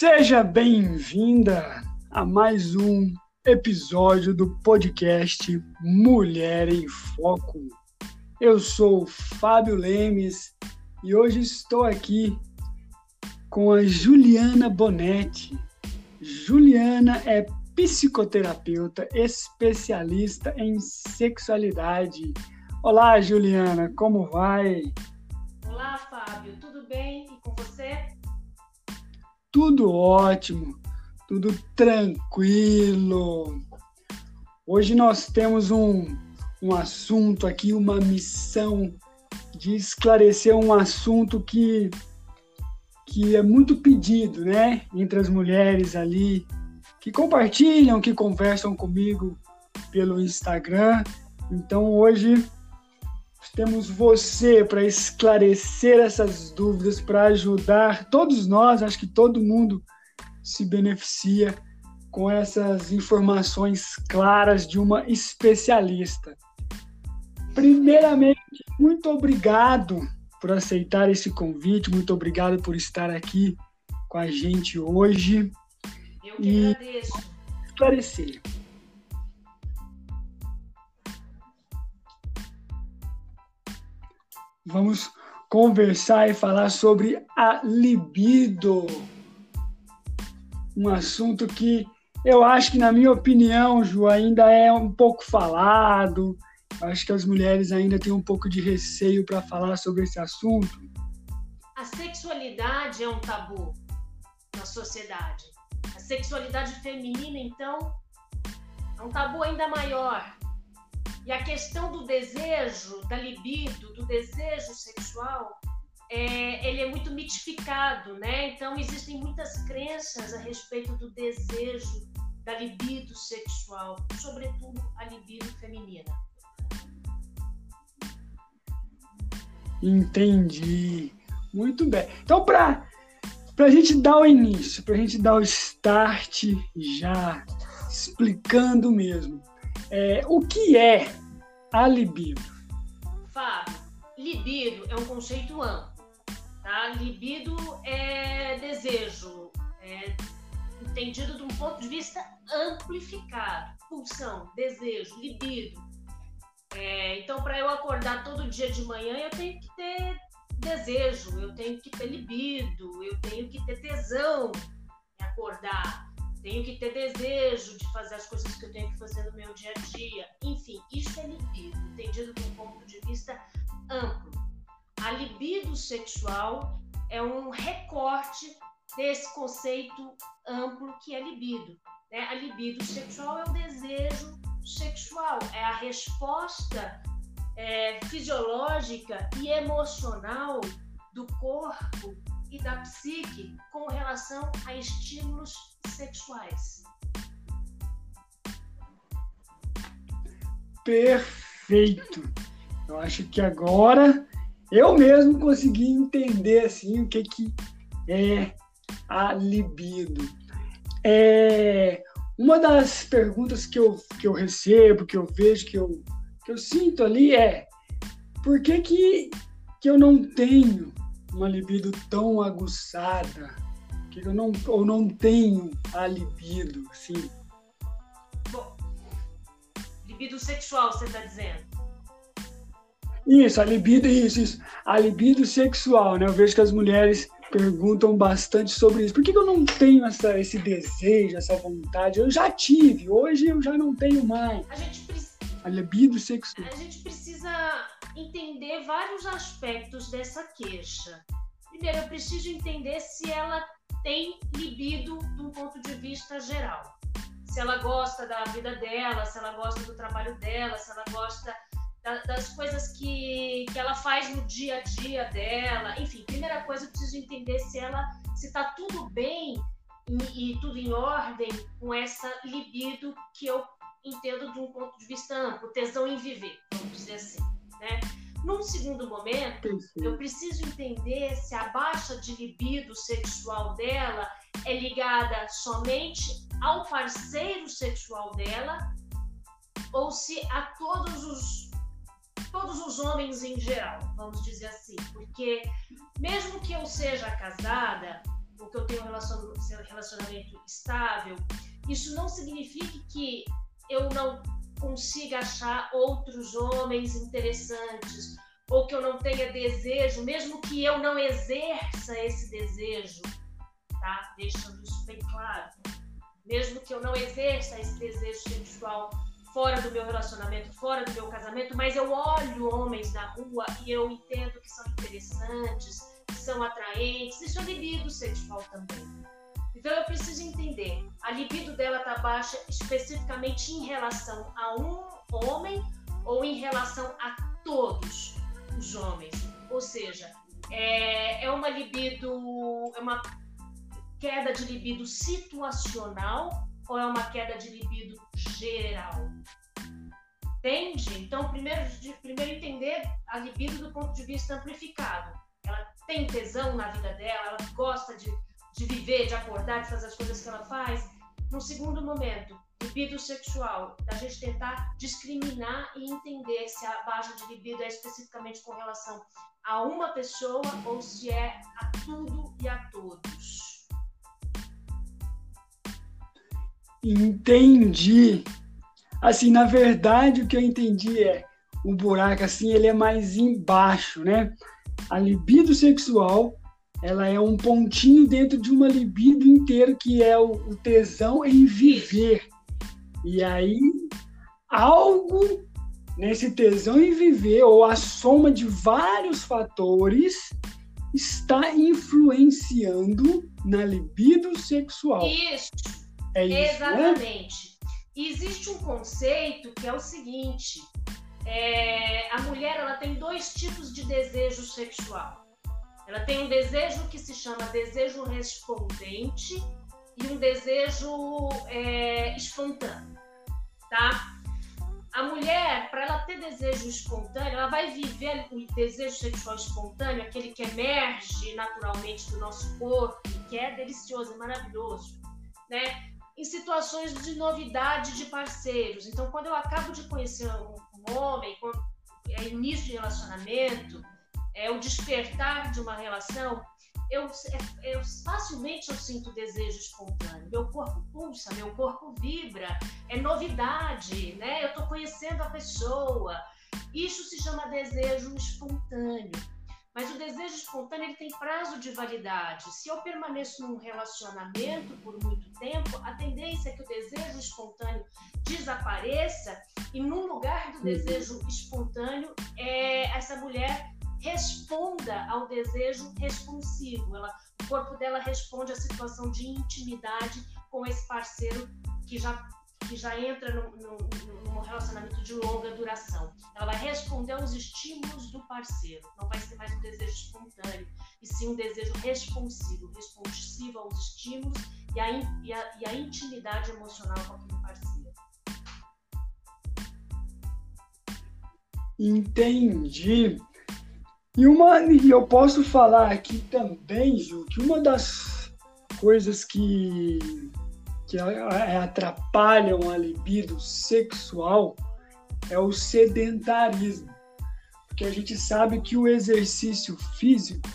Seja bem-vinda a mais um episódio do podcast Mulher em Foco. Eu sou Fábio Lemes e hoje estou aqui com a Juliana Bonetti. Juliana é psicoterapeuta especialista em sexualidade. Olá, Juliana, como vai? Olá, Fábio, tudo bem? E com você? Tudo ótimo, tudo tranquilo. Hoje nós temos um, um assunto aqui, uma missão de esclarecer um assunto que, que é muito pedido, né? Entre as mulheres ali, que compartilham, que conversam comigo pelo Instagram. Então hoje temos você para esclarecer essas dúvidas, para ajudar todos nós, acho que todo mundo se beneficia com essas informações claras de uma especialista. Primeiramente, muito obrigado por aceitar esse convite, muito obrigado por estar aqui com a gente hoje. Eu que e agradeço. Esclarecer. Vamos conversar e falar sobre a libido. Um assunto que eu acho que, na minha opinião, Ju, ainda é um pouco falado. Eu acho que as mulheres ainda têm um pouco de receio para falar sobre esse assunto. A sexualidade é um tabu na sociedade. A sexualidade feminina, então, é um tabu ainda maior. E a questão do desejo, da libido, do desejo sexual, é, ele é muito mitificado, né? Então existem muitas crenças a respeito do desejo, da libido sexual, sobretudo a libido feminina. Entendi. Muito bem. Então, para a gente dar o início, para a gente dar o start já explicando mesmo, é, o que é a libido? Fábio, libido é um conceito amplo. Tá? Libido é desejo, é entendido de um ponto de vista amplificado. Pulsão, desejo, libido. É, então, para eu acordar todo dia de manhã, eu tenho que ter desejo, eu tenho que ter libido, eu tenho que ter tesão em acordar tenho que ter desejo de fazer as coisas que eu tenho que fazer no meu dia a dia. Enfim, isso é libido, entendido de um ponto de vista amplo. A libido sexual é um recorte desse conceito amplo que é libido. Né? A libido sexual é o desejo sexual, é a resposta é, fisiológica e emocional do corpo e da psique com relação a estímulos sexuais. Perfeito. Eu acho que agora eu mesmo consegui entender assim o que, que é a libido. É, uma das perguntas que eu, que eu recebo, que eu vejo, que eu, que eu sinto ali é por que, que, que eu não tenho uma libido tão aguçada, que eu não, ou não tenho a libido, sim. Bom, libido sexual, você está dizendo? Isso, a libido, isso, isso. A libido sexual, né? Eu vejo que as mulheres perguntam bastante sobre isso. Por que, que eu não tenho essa, esse desejo, essa vontade? Eu já tive, hoje eu já não tenho mais. A gente precisa. A libido sexual. A gente precisa entender vários aspectos dessa queixa. Primeiro, eu preciso entender se ela tem libido de um ponto de vista geral. Se ela gosta da vida dela, se ela gosta do trabalho dela, se ela gosta da, das coisas que, que ela faz no dia a dia dela. Enfim, primeira coisa, eu preciso entender se ela se está tudo bem e, e tudo em ordem com essa libido que eu entendo de um ponto de vista amplo, tesão em viver, vamos dizer assim né? Num segundo momento, eu preciso entender se a baixa de libido sexual dela é ligada somente ao parceiro sexual dela ou se a todos os todos os homens em geral, vamos dizer assim, porque mesmo que eu seja casada, ou que eu tenho um relacionamento estável, isso não significa que eu não consiga achar outros homens interessantes ou que eu não tenha desejo, mesmo que eu não exerça esse desejo, tá? Deixando isso bem claro. Mesmo que eu não exerça esse desejo sexual fora do meu relacionamento, fora do meu casamento, mas eu olho homens na rua e eu entendo que são interessantes, que são atraentes, isso é libido sexual também. Então eu preciso entender, a libido dela está baixa especificamente em relação a um homem ou em relação a todos os homens. Ou seja, é, é uma libido, é uma queda de libido situacional ou é uma queda de libido geral? Entende? Então, primeiro, primeiro entender a libido do ponto de vista amplificado. Ela tem tesão na vida dela, ela gosta de, de viver, de acordar, de fazer as coisas que ela faz. No segundo momento, libido sexual, da gente tentar discriminar e entender se a baixa de libido é especificamente com relação a uma pessoa ou se é a tudo e a todos. Entendi. Assim, na verdade, o que eu entendi é o buraco assim, ele é mais embaixo, né? A libido sexual, ela é um pontinho dentro de uma libido inteira que é o, o tesão em viver. E aí algo nesse tesão em viver ou a soma de vários fatores está influenciando na libido sexual. Isso. É isso, né? Exatamente. Né? Existe um conceito que é o seguinte: é, a mulher ela tem dois tipos de desejo sexual. Ela tem um desejo que se chama desejo respondente e um desejo é, espontâneo, tá? A mulher, para ela ter desejo espontâneo, ela vai viver o desejo sexual espontâneo, aquele que emerge naturalmente do nosso corpo, que é delicioso, maravilhoso, né? em situações de novidade de parceiros. Então, quando eu acabo de conhecer um, homem, é início de relacionamento, é o despertar de uma relação, eu, é, eu, facilmente eu sinto desejo espontâneo. Meu corpo pulsa, meu corpo vibra, é novidade, né? Eu estou conhecendo a pessoa. Isso se chama desejo espontâneo. Mas o desejo espontâneo ele tem prazo de validade. Se eu permaneço num relacionamento por muito tempo, a tendência é que o desejo espontâneo desapareça e no lugar do uhum. desejo espontâneo, é, essa mulher responda ao desejo responsivo. Ela, o corpo dela responde à situação de intimidade com esse parceiro que já que já entra num relacionamento de longa duração. Ela vai responder aos estímulos do parceiro, não vai ser mais um desejo espontâneo, e sim um desejo responsivo, responsivo aos estímulos e a, e a, e a intimidade emocional com aquele parceiro. Entendi. E, uma, e eu posso falar aqui também, Ju, que uma das coisas que que atrapalham a libido sexual é o sedentarismo. Porque a gente sabe que o exercício físico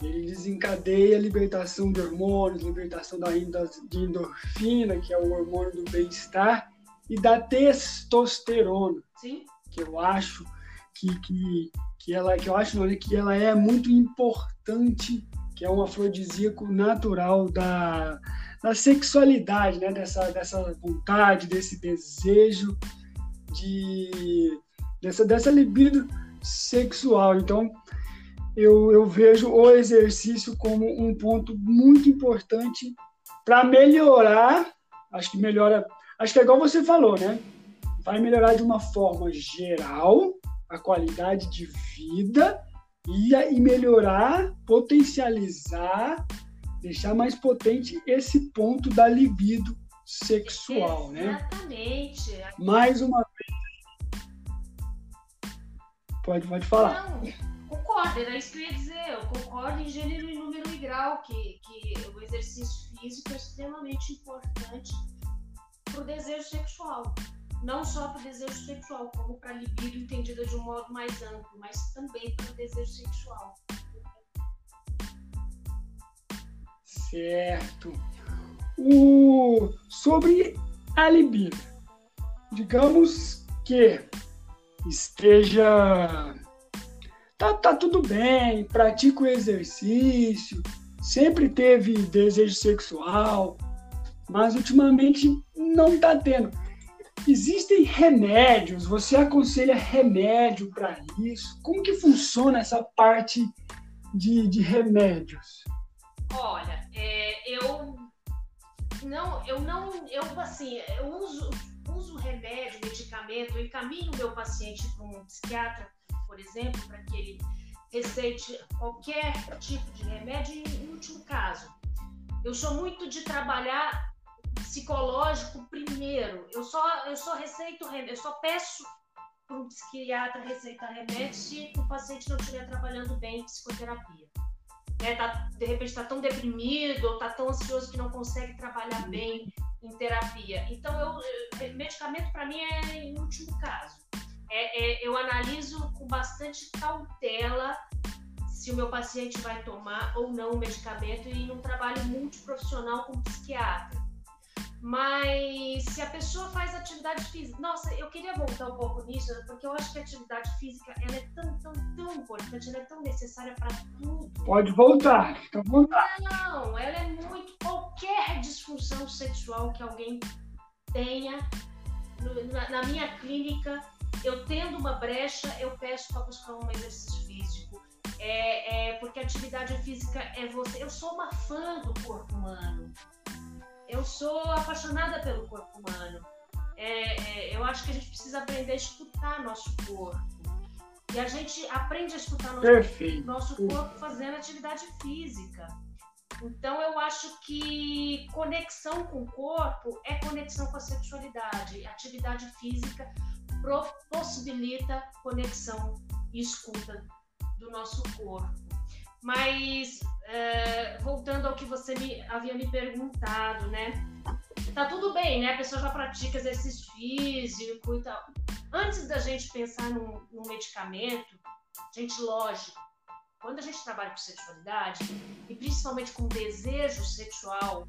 ele desencadeia a libertação de hormônios, libertação da, endorfina, que é o hormônio do bem-estar, e da testosterona, Sim. que eu acho que, que, que ela que eu acho não, que ela é muito importante, que é um afrodisíaco natural da, da sexualidade, né? dessa, dessa vontade, desse desejo, de, dessa, dessa libido sexual. Então, eu, eu vejo o exercício como um ponto muito importante para melhorar. Acho que melhora. Acho que é igual você falou, né? Vai melhorar de uma forma geral a qualidade de vida e, e melhorar, potencializar deixar mais potente esse ponto da libido sexual, Exatamente. né? Exatamente. Mais uma vez. Pode, pode falar. Não, concordo, era isso que eu ia dizer. Eu concordo em gênero, em número e grau, que, que o exercício físico é extremamente importante para o desejo sexual. Não só para o desejo sexual, como para a libido entendida de um modo mais amplo, mas também para o desejo sexual. Certo. O, sobre a libido, digamos que esteja. Tá, tá tudo bem, pratica o exercício, sempre teve desejo sexual, mas ultimamente não está tendo. Existem remédios? Você aconselha remédio para isso? Como que funciona essa parte de, de remédios? Olha, é, eu não, eu não, eu assim, eu uso, uso remédio, medicamento, eu encaminho meu paciente para um psiquiatra, por exemplo, para que ele receite qualquer tipo de remédio em último caso. Eu sou muito de trabalhar psicológico primeiro. Eu só, eu só receito remédio, eu só peço para um psiquiatra receitar remédio se o paciente não estiver trabalhando bem em psicoterapia. Né, tá, de repente está tão deprimido ou está tão ansioso que não consegue trabalhar bem em terapia. Então, eu, medicamento para mim é em último caso. É, é, eu analiso com bastante cautela se o meu paciente vai tomar ou não o medicamento e num trabalho multiprofissional com psiquiatra. Mas se a pessoa faz atividade física, nossa, eu queria voltar um pouco nisso, porque eu acho que a atividade física ela é tão, tão, tão importante, ela é tão necessária para tudo. Pode voltar, fica à vontade. Não, ela é muito. Qualquer disfunção sexual que alguém tenha, na, na minha clínica, eu tendo uma brecha, eu peço para buscar um exercício físico. É, é, porque atividade física é você. Eu sou uma fã do corpo humano eu sou apaixonada pelo corpo humano. É, é, eu acho que a gente precisa aprender a escutar nosso corpo. E a gente aprende a escutar nosso, nosso corpo fazendo atividade física. Então, eu acho que conexão com o corpo é conexão com a sexualidade. Atividade física possibilita conexão e escuta do nosso corpo. Mas é, voltando ao que você me, havia me perguntado, né? Tá tudo bem, né? A pessoa já pratica exercício físico e tal. Antes da gente pensar num, num medicamento, gente, lógico, quando a gente trabalha com sexualidade, e principalmente com desejo sexual,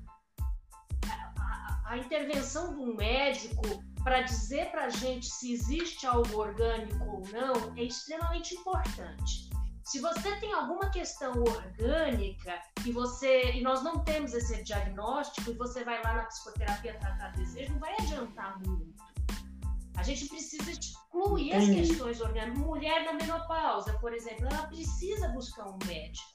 a, a, a intervenção de um médico para dizer para a gente se existe algo orgânico ou não é extremamente importante. Se você tem alguma questão orgânica e você e nós não temos esse diagnóstico e você vai lá na psicoterapia tratar desejo, não vai adiantar muito. A gente precisa excluir as questões orgânicas. Mulher na menopausa, por exemplo, ela precisa buscar um médico,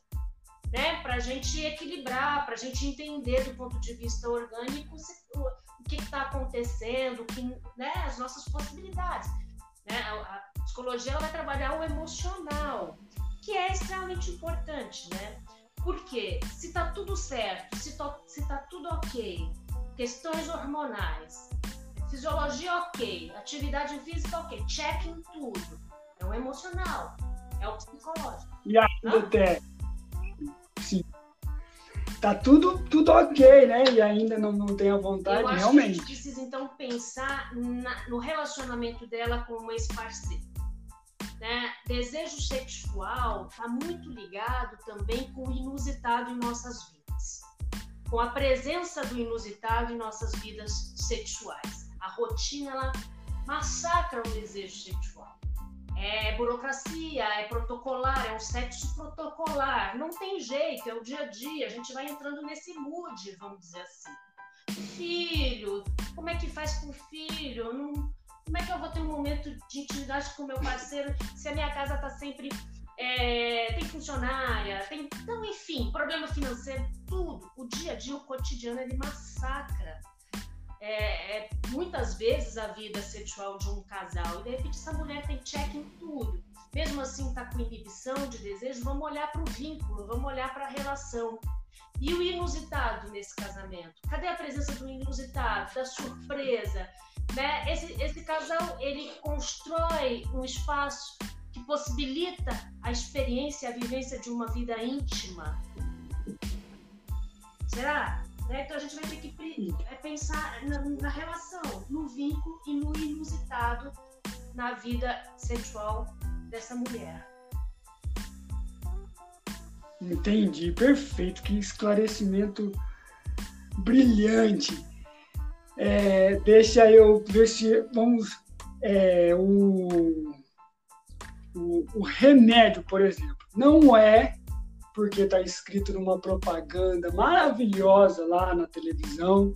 né? Para a gente equilibrar, para a gente entender do ponto de vista orgânico o que está acontecendo, que, né? As nossas possibilidades. Né? A, a psicologia vai trabalhar o emocional que é extremamente importante, né? Porque se tá tudo certo, se, to, se tá tudo ok, questões hormonais, fisiologia ok, atividade física ok, check em tudo. É o emocional, é o psicológico. E ainda até. Sim. Tá tudo, tudo ok, né? E ainda não, não tem a vontade, Eu acho realmente. Que a gente precisa então pensar na, no relacionamento dela com o ex-parceiro. Né? Desejo sexual está muito ligado também com o inusitado em nossas vidas, com a presença do inusitado em nossas vidas sexuais. A rotina ela massacra o desejo sexual. É burocracia, é protocolar, é um sexo protocolar. Não tem jeito, é o dia a dia. A gente vai entrando nesse mood, vamos dizer assim. Filho, como é que faz com o filho? Não, como é que eu vou ter um momento de intimidade com o meu parceiro se a minha casa tá sempre. É, tem funcionária, tem. Então, enfim, problema financeiro, tudo. O dia a dia, o cotidiano, ele massacra. É, é, muitas vezes a vida sexual de um casal. E de repente essa mulher tem check em tudo. Mesmo assim, tá com inibição de desejo, vamos olhar para o vínculo, vamos olhar para a relação. E o inusitado nesse casamento? Cadê a presença do inusitado, da surpresa, né? Esse, esse casal ele constrói um espaço que possibilita a experiência, a vivência de uma vida íntima. Será? Né? Então a gente vai ter que é, pensar na, na, relação, no vínculo e no inusitado na vida sexual dessa mulher. Entendi, perfeito. Que esclarecimento brilhante. É, deixa eu ver se vamos é, o, o, o remédio, por exemplo, não é porque está escrito numa propaganda maravilhosa lá na televisão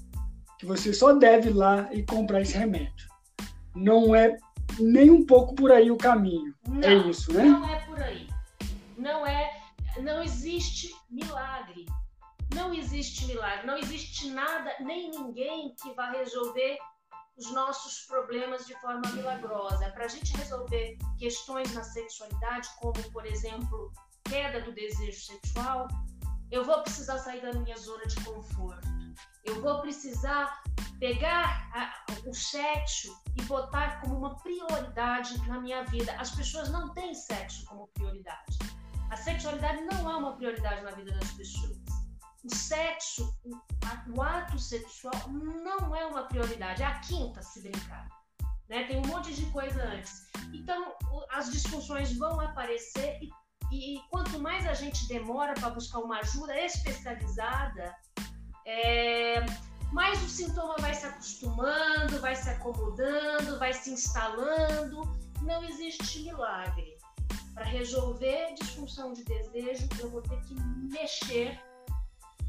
que você só deve ir lá e comprar esse remédio. Não é nem um pouco por aí o caminho. É não, é isso, né? Não é por aí. Não é, não existe milagre. Não existe milagre, não existe nada, nem ninguém que vá resolver os nossos problemas de forma milagrosa. Para a gente resolver questões na sexualidade, como, por exemplo, queda do desejo sexual, eu vou precisar sair da minha zona de conforto. Eu vou precisar pegar a, o sexo e botar como uma prioridade na minha vida. As pessoas não têm sexo como prioridade. A sexualidade não é uma prioridade na vida das pessoas o sexo, o, ato sexual não é uma prioridade, é a quinta se brincar. Né? Tem um monte de coisa antes. Então, as disfunções vão aparecer e, e quanto mais a gente demora para buscar uma ajuda especializada, é, mais o sintoma vai se acostumando, vai se acomodando, vai se instalando. Não existe milagre. Para resolver disfunção de desejo, eu vou ter que mexer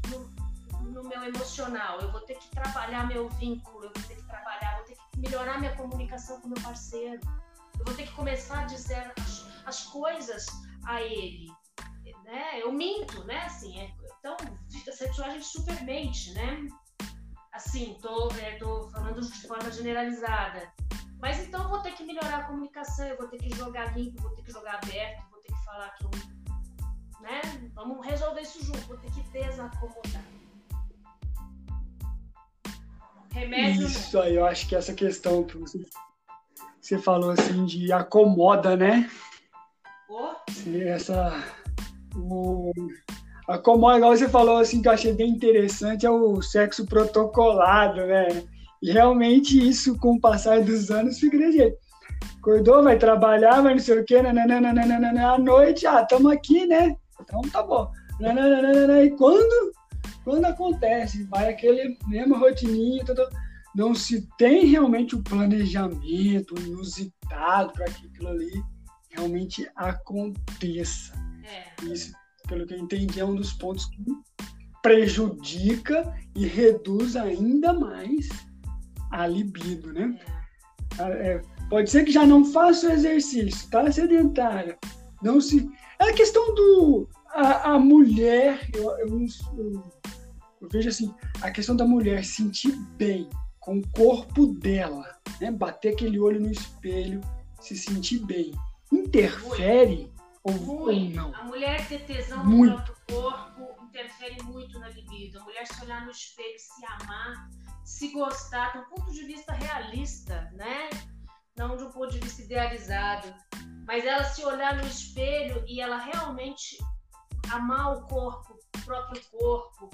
no, no, meu emocional, eu vou ter que trabalhar meu vínculo, eu vou ter que trabalhar, vou ter que melhorar minha comunicação com meu parceiro, eu vou ter que começar a dizer as, as coisas a ele. Né? Eu minto, né? Assim, é, então, a gente super mente, né? Assim, tô, é, tô falando de forma generalizada. Mas então eu vou ter que melhorar a comunicação, eu vou ter que jogar limpo, vou ter que jogar aberto, vou ter que falar que eu que desacomodar. Remédio. Isso aí, eu acho que essa questão que você, você falou assim de acomoda, né? Oh. Essa. O, acomoda, igual você falou assim, que eu achei bem interessante, é o sexo protocolado, né? E realmente isso, com o passar dos anos, fica de jeito. Acordou, vai trabalhar, vai não sei o quê, nananana, à noite, ah, estamos aqui, né? Então tá bom. E quando, quando acontece, vai aquele mesmo rotininho, tudo, não se tem realmente o um planejamento inusitado para que aquilo ali realmente aconteça. É. Isso, pelo que eu entendi, é um dos pontos que prejudica e reduz ainda mais a libido, né? É. É, pode ser que já não faça o exercício, tá sedentário, não se é a questão do. A, a mulher, eu, eu, eu, eu, vejo assim, a questão da mulher sentir bem com o corpo dela, né? bater aquele olho no espelho, se sentir bem, interfere ou, ou, não? A mulher ter tesão muito. no próprio corpo interfere muito na libido. A mulher se olhar no espelho, se amar, se gostar, do ponto de vista realista, né? Não de um ponto de vista idealizado mas ela se olhar no espelho e ela realmente amar o corpo, o próprio corpo,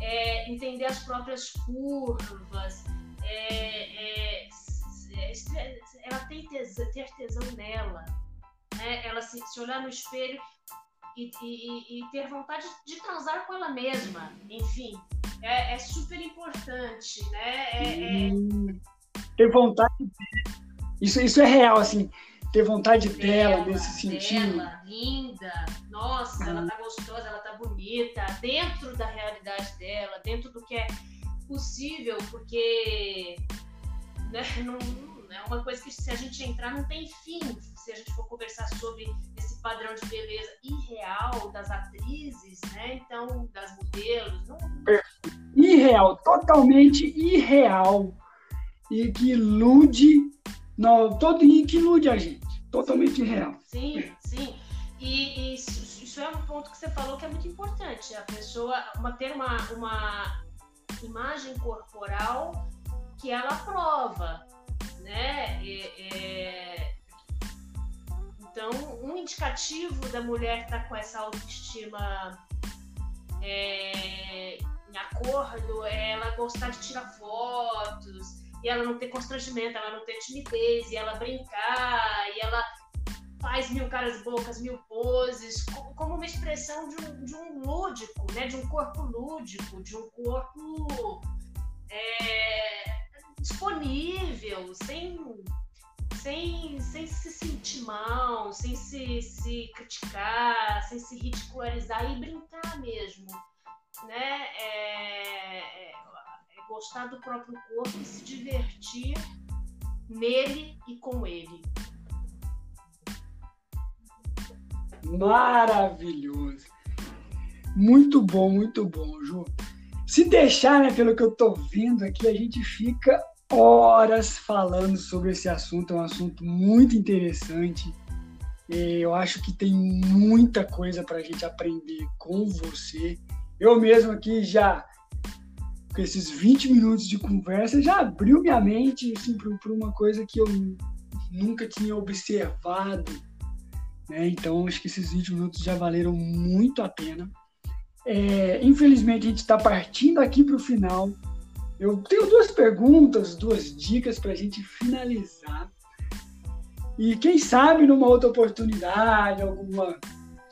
é, entender as próprias curvas, é, é, é ela tem tesão, ter tesão nela, né? ela se, se, olhar no espelho e, e, e, ter vontade de transar com ela mesma, enfim, é, é super importante, né? É, hum, ter vontade, isso, isso é real, assim ter vontade dela, dela nesse sentido. Dela, linda, nossa, ela tá gostosa, ela tá bonita, dentro da realidade dela, dentro do que é possível, porque né, não, é uma coisa que se a gente entrar não tem fim, se a gente for conversar sobre esse padrão de beleza irreal das atrizes, né? Então, das modelos. Não... Irreal, totalmente irreal. E que ilude, não, todo, e que ilude a gente totalmente real. Sim, sim. E, e isso, é um ponto que você falou que é muito importante. A pessoa uma, ter uma, uma imagem corporal que ela aprova, né? é... Então, um indicativo da mulher estar tá com essa autoestima é, em acordo é ela gostar de tirar fotos, e ela não ter constrangimento, ela não ter timidez, e ela brincar, e ela faz mil caras bocas, mil poses, como uma expressão de um, de um lúdico, né? de um corpo lúdico, de um corpo é, disponível, sem, sem, sem se sentir mal, sem se, se criticar, sem se ridicularizar e brincar mesmo. Né? É, é, gostar do próprio corpo e se divertir nele e com ele. Maravilhoso. Muito bom, muito bom, Ju. Se deixar, né, pelo que eu tô vendo aqui, a gente fica horas falando sobre esse assunto. É um assunto muito interessante. Eu acho que tem muita coisa para a gente aprender com você. Eu mesmo aqui já, com esses 20 minutos de conversa, já abriu minha mente assim, para uma coisa que eu nunca tinha observado né? Então, acho que esses 20 minutos já valeram muito a pena. É, infelizmente, a gente está partindo aqui para o final. Eu tenho duas perguntas, duas dicas para a gente finalizar. E quem sabe numa outra oportunidade, alguma,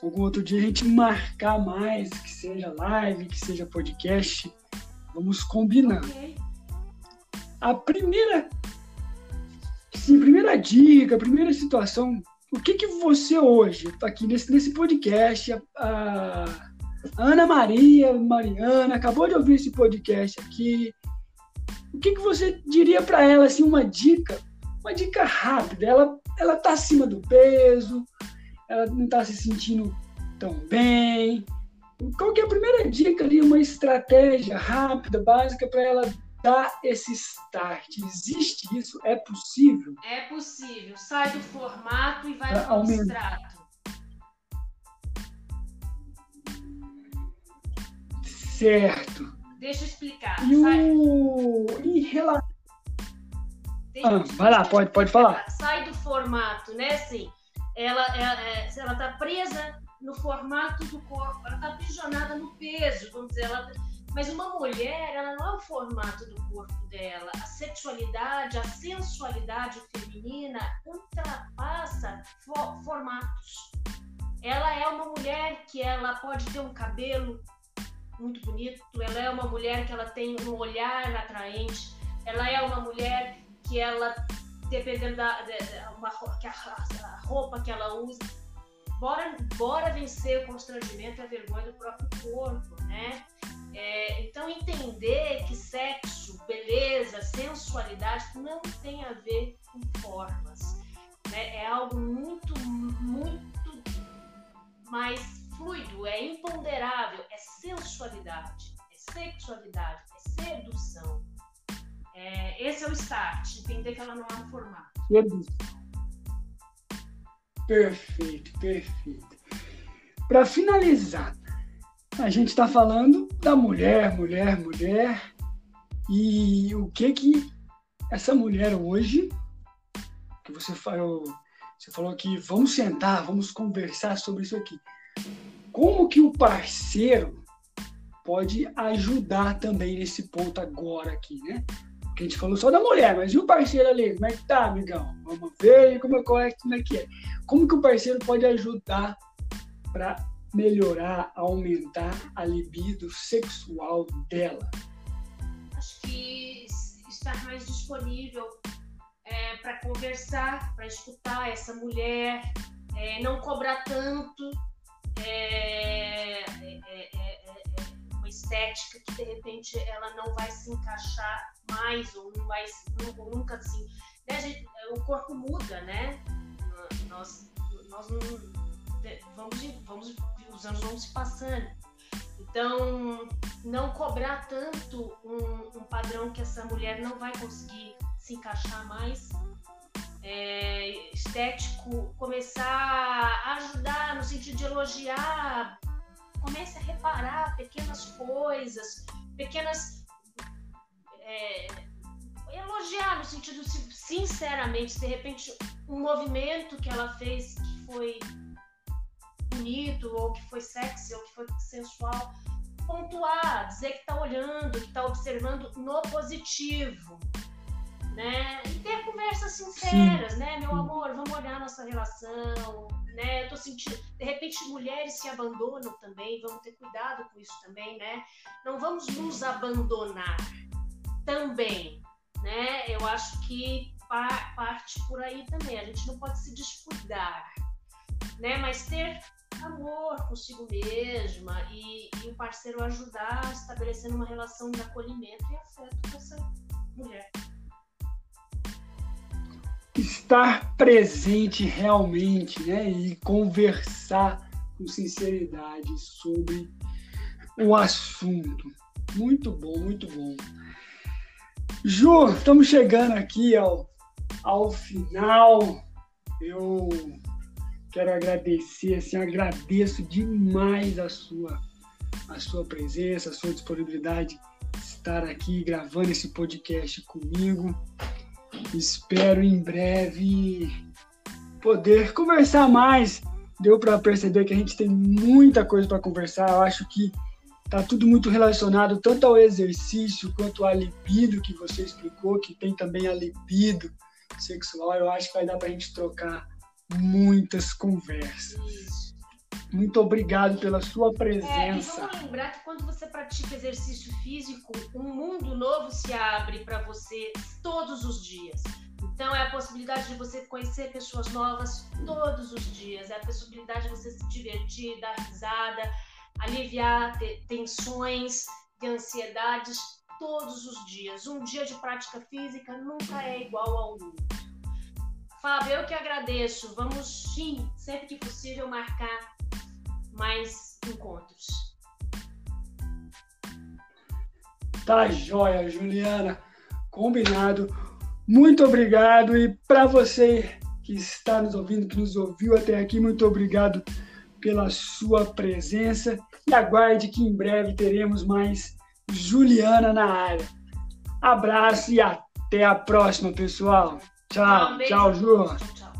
algum outro dia, a gente marcar mais, que seja live, que seja podcast. Vamos combinando. Okay. A primeira, sim, primeira dica, a primeira situação o que, que você hoje, tá aqui nesse, nesse podcast, a, a Ana Maria, Mariana, acabou de ouvir esse podcast aqui, o que, que você diria para ela, assim, uma dica, uma dica rápida, ela, ela tá acima do peso, ela não está se sentindo tão bem, qual que é a primeira dica ali, uma estratégia rápida, básica para ela dar esse start? Existe isso? É possível? É possível. Sai do formato e vai para o abstrato. Certo. Deixa eu explicar. E o... em relação... Ah, vai lá, pode, pode falar. Sai do formato, né? Assim, ela, ela, é, ela está presa no formato do corpo, ela está aprisionada no peso, vamos dizer, ela mas uma mulher, ela não é o formato do corpo dela. A sexualidade, a sensualidade feminina ultrapassa for formatos. Ela é uma mulher que ela pode ter um cabelo muito bonito, ela é uma mulher que ela tem um olhar atraente, ela é uma mulher que ela, dependendo da, da uma, que a, a roupa que ela usa, bora, bora vencer o constrangimento e a vergonha do próprio corpo, né? É, então, entender que sexo, beleza, sensualidade não tem a ver com formas. Né? É algo muito, muito mais fluido, é imponderável, é sensualidade, é sexualidade, é sedução. É, esse é o start, entender que ela não é um formato. Perfeito, perfeito. Para finalizar, a gente está falando da mulher, mulher, mulher, e o que que essa mulher hoje, que você falou, você falou que vamos sentar, vamos conversar sobre isso aqui. Como que o parceiro pode ajudar também nesse ponto agora aqui, né? A gente falou só da mulher, mas e o parceiro ali? Como é que tá, amigão? Vamos ver como é, é, como é que é. Como que o parceiro pode ajudar para melhorar, aumentar a libido sexual dela? Acho que estar mais disponível é, para conversar, para escutar essa mulher, é, não cobrar tanto, é, é, é, uma estética que de repente ela não vai se encaixar mais ou não nunca assim. Né, gente, o corpo muda, né? Nós, nós não, vamos, vamos os anos vão se passando. Então, não cobrar tanto um, um padrão que essa mulher não vai conseguir se encaixar mais. É, estético, começar a ajudar no sentido de elogiar, comece a reparar pequenas coisas, pequenas. É, elogiar no sentido, sinceramente, de repente, um movimento que ela fez que foi bonito, ou que foi sexy, ou que foi sensual. Pontuar, dizer que está olhando, que está observando no positivo. né? E ter conversas sinceras, Sim. né? Meu amor, vamos olhar nossa relação, né? Eu tô sentindo, de repente mulheres se abandonam também, vamos ter cuidado com isso também, né? Não vamos nos abandonar também, né? Eu acho que parte por aí também. A gente não pode se descuidar, né? Mas ter amor consigo mesma e, e o parceiro ajudar estabelecendo uma relação de acolhimento e afeto com essa mulher. Estar presente realmente, né? E conversar com sinceridade sobre o assunto. Muito bom, muito bom. Ju, estamos chegando aqui ao, ao final. Eu quero agradecer, assim, agradeço demais a sua, a sua presença, a sua disponibilidade de estar aqui gravando esse podcast comigo. Espero em breve poder conversar mais. Deu para perceber que a gente tem muita coisa para conversar. Eu acho que tá tudo muito relacionado tanto ao exercício quanto à libido que você explicou, que tem também a libido sexual. Eu acho que vai dar para a gente trocar muitas conversas. Muito obrigado pela sua presença. É, e vamos lembrar que quando você pratica exercício físico, um mundo novo se abre para você todos os dias. Então, é a possibilidade de você conhecer pessoas novas todos os dias, é a possibilidade de você se divertir, dar risada, aliviar tensões e ansiedades todos os dias. Um dia de prática física nunca é igual ao outro. Fábio, eu que agradeço. Vamos sim, sempre que possível, marcar mais encontros. Tá joia, Juliana. Combinado. Muito obrigado. E para você que está nos ouvindo, que nos ouviu até aqui, muito obrigado pela sua presença. E aguarde que em breve teremos mais Juliana na área. Abraço e até a próxima, pessoal. Tchau, um tchau, Ju. Tchau, tchau.